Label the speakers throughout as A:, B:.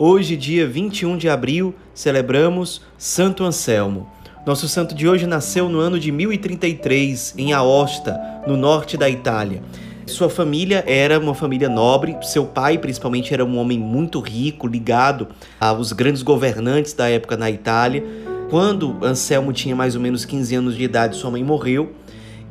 A: Hoje, dia 21 de abril, celebramos Santo Anselmo. Nosso santo de hoje nasceu no ano de 1033, em Aosta, no norte da Itália. Sua família era uma família nobre, seu pai, principalmente, era um homem muito rico, ligado aos grandes governantes da época na Itália. Quando Anselmo tinha mais ou menos 15 anos de idade, sua mãe morreu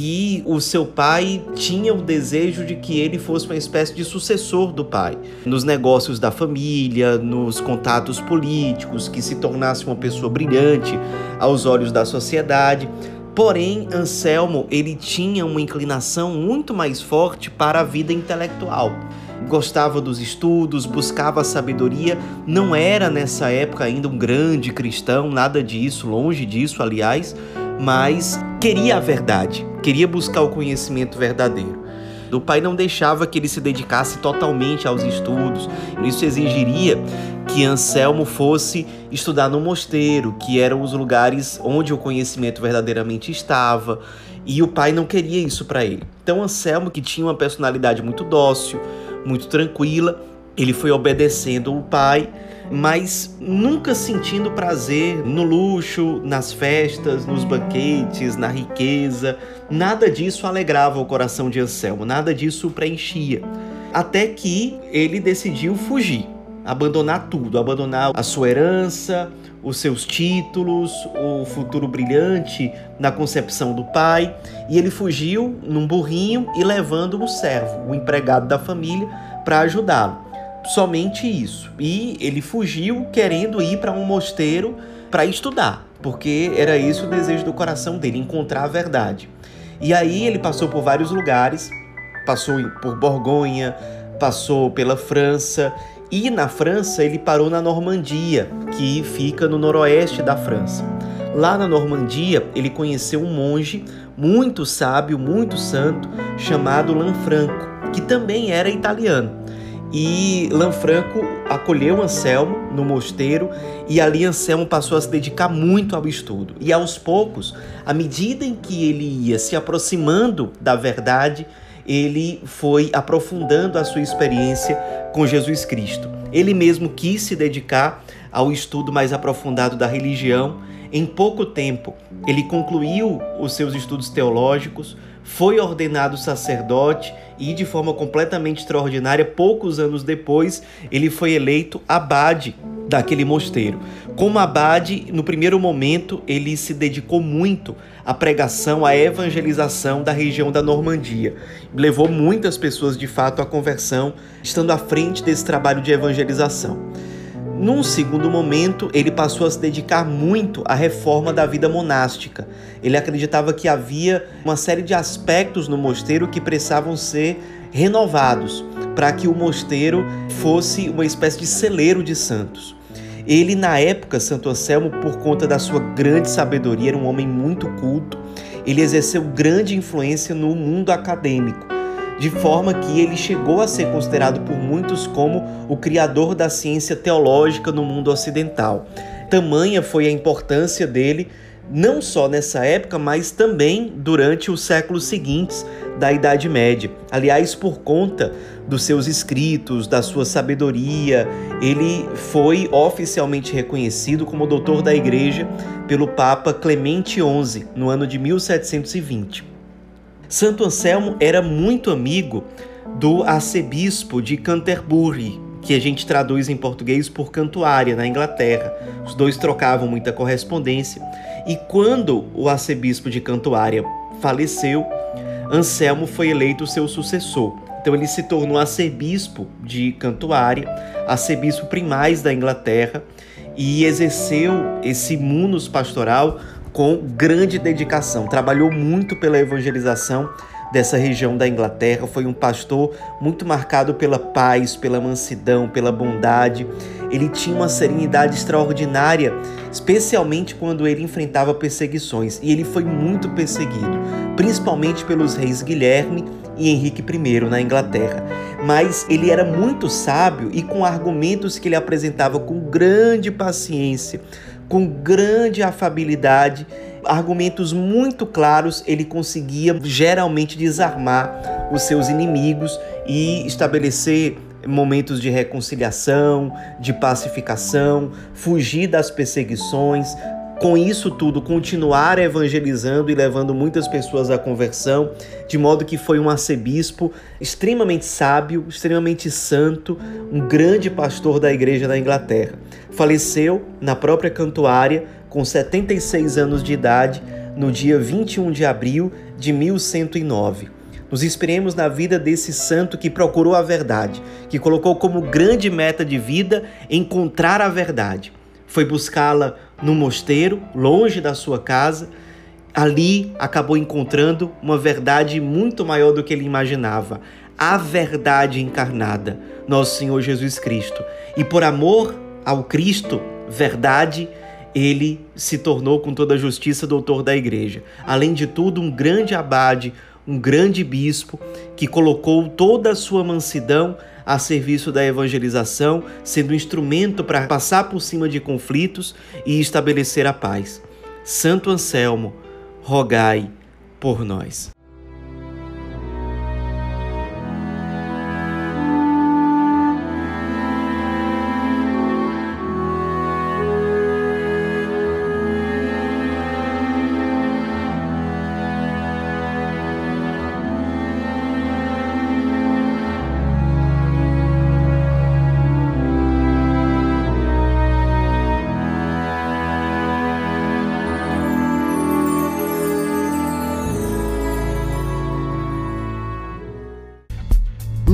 A: e o seu pai tinha o desejo de que ele fosse uma espécie de sucessor do pai, nos negócios da família, nos contatos políticos, que se tornasse uma pessoa brilhante aos olhos da sociedade. Porém, Anselmo, ele tinha uma inclinação muito mais forte para a vida intelectual. Gostava dos estudos, buscava a sabedoria, não era nessa época ainda um grande cristão, nada disso, longe disso, aliás, mas queria a verdade, queria buscar o conhecimento verdadeiro. O pai não deixava que ele se dedicasse totalmente aos estudos. Isso exigiria que Anselmo fosse estudar no mosteiro, que eram os lugares onde o conhecimento verdadeiramente estava, e o pai não queria isso para ele. Então Anselmo, que tinha uma personalidade muito dócil, muito tranquila, ele foi obedecendo o pai mas nunca sentindo prazer no luxo, nas festas, nos banquetes, na riqueza. Nada disso alegrava o coração de Anselmo, nada disso preenchia. Até que ele decidiu fugir, abandonar tudo, abandonar a sua herança, os seus títulos, o futuro brilhante na concepção do pai, e ele fugiu num burrinho e levando um servo, o empregado da família, para ajudá-lo somente isso. E ele fugiu querendo ir para um mosteiro para estudar, porque era isso o desejo do coração dele, encontrar a verdade. E aí ele passou por vários lugares, passou por Borgonha, passou pela França e na França ele parou na Normandia, que fica no noroeste da França. Lá na Normandia ele conheceu um monge muito sábio, muito santo, chamado Lanfranco, que também era italiano. E Lanfranco acolheu Anselmo no mosteiro e ali Anselmo passou a se dedicar muito ao estudo. E aos poucos, à medida em que ele ia se aproximando da verdade, ele foi aprofundando a sua experiência com Jesus Cristo. Ele mesmo quis se dedicar ao estudo mais aprofundado da religião. Em pouco tempo, ele concluiu os seus estudos teológicos, foi ordenado sacerdote e, de forma completamente extraordinária, poucos anos depois, ele foi eleito abade daquele mosteiro. Como abade, no primeiro momento, ele se dedicou muito à pregação, à evangelização da região da Normandia. Levou muitas pessoas, de fato, à conversão, estando à frente desse trabalho de evangelização. Num segundo momento, ele passou a se dedicar muito à reforma da vida monástica. Ele acreditava que havia uma série de aspectos no mosteiro que precisavam ser renovados para que o mosteiro fosse uma espécie de celeiro de santos. Ele, na época, Santo Anselmo, por conta da sua grande sabedoria, era um homem muito culto, ele exerceu grande influência no mundo acadêmico de forma que ele chegou a ser considerado por muitos como o criador da ciência teológica no mundo ocidental. Tamanha foi a importância dele, não só nessa época, mas também durante os séculos seguintes da Idade Média. Aliás, por conta dos seus escritos, da sua sabedoria, ele foi oficialmente reconhecido como doutor da Igreja pelo Papa Clemente XI no ano de 1720. Santo Anselmo era muito amigo do arcebispo de Canterbury, que a gente traduz em português por Cantuária, na Inglaterra. Os dois trocavam muita correspondência. E quando o arcebispo de Cantuária faleceu, Anselmo foi eleito seu sucessor. Então ele se tornou arcebispo de Cantuária, arcebispo primaz da Inglaterra e exerceu esse munus pastoral com grande dedicação. Trabalhou muito pela evangelização dessa região da Inglaterra. Foi um pastor muito marcado pela paz, pela mansidão, pela bondade. Ele tinha uma serenidade extraordinária, especialmente quando ele enfrentava perseguições. E ele foi muito perseguido, principalmente pelos reis Guilherme e Henrique I na Inglaterra. Mas ele era muito sábio e com argumentos que ele apresentava com grande paciência, com grande afabilidade, argumentos muito claros, ele conseguia geralmente desarmar os seus inimigos e estabelecer momentos de reconciliação, de pacificação, fugir das perseguições, com isso tudo, continuar evangelizando e levando muitas pessoas à conversão, de modo que foi um arcebispo extremamente sábio, extremamente santo, um grande pastor da igreja da Inglaterra. Faleceu na própria cantuária com 76 anos de idade no dia 21 de abril de 1109. Nos inspiremos na vida desse santo que procurou a verdade, que colocou como grande meta de vida encontrar a verdade. Foi buscá-la no mosteiro, longe da sua casa. Ali acabou encontrando uma verdade muito maior do que ele imaginava, a verdade encarnada, nosso Senhor Jesus Cristo. E por amor ao Cristo, verdade, ele se tornou com toda a justiça doutor da igreja. Além de tudo, um grande abade, um grande bispo que colocou toda a sua mansidão a serviço da evangelização, sendo um instrumento para passar por cima de conflitos e estabelecer a paz. Santo Anselmo, rogai por nós.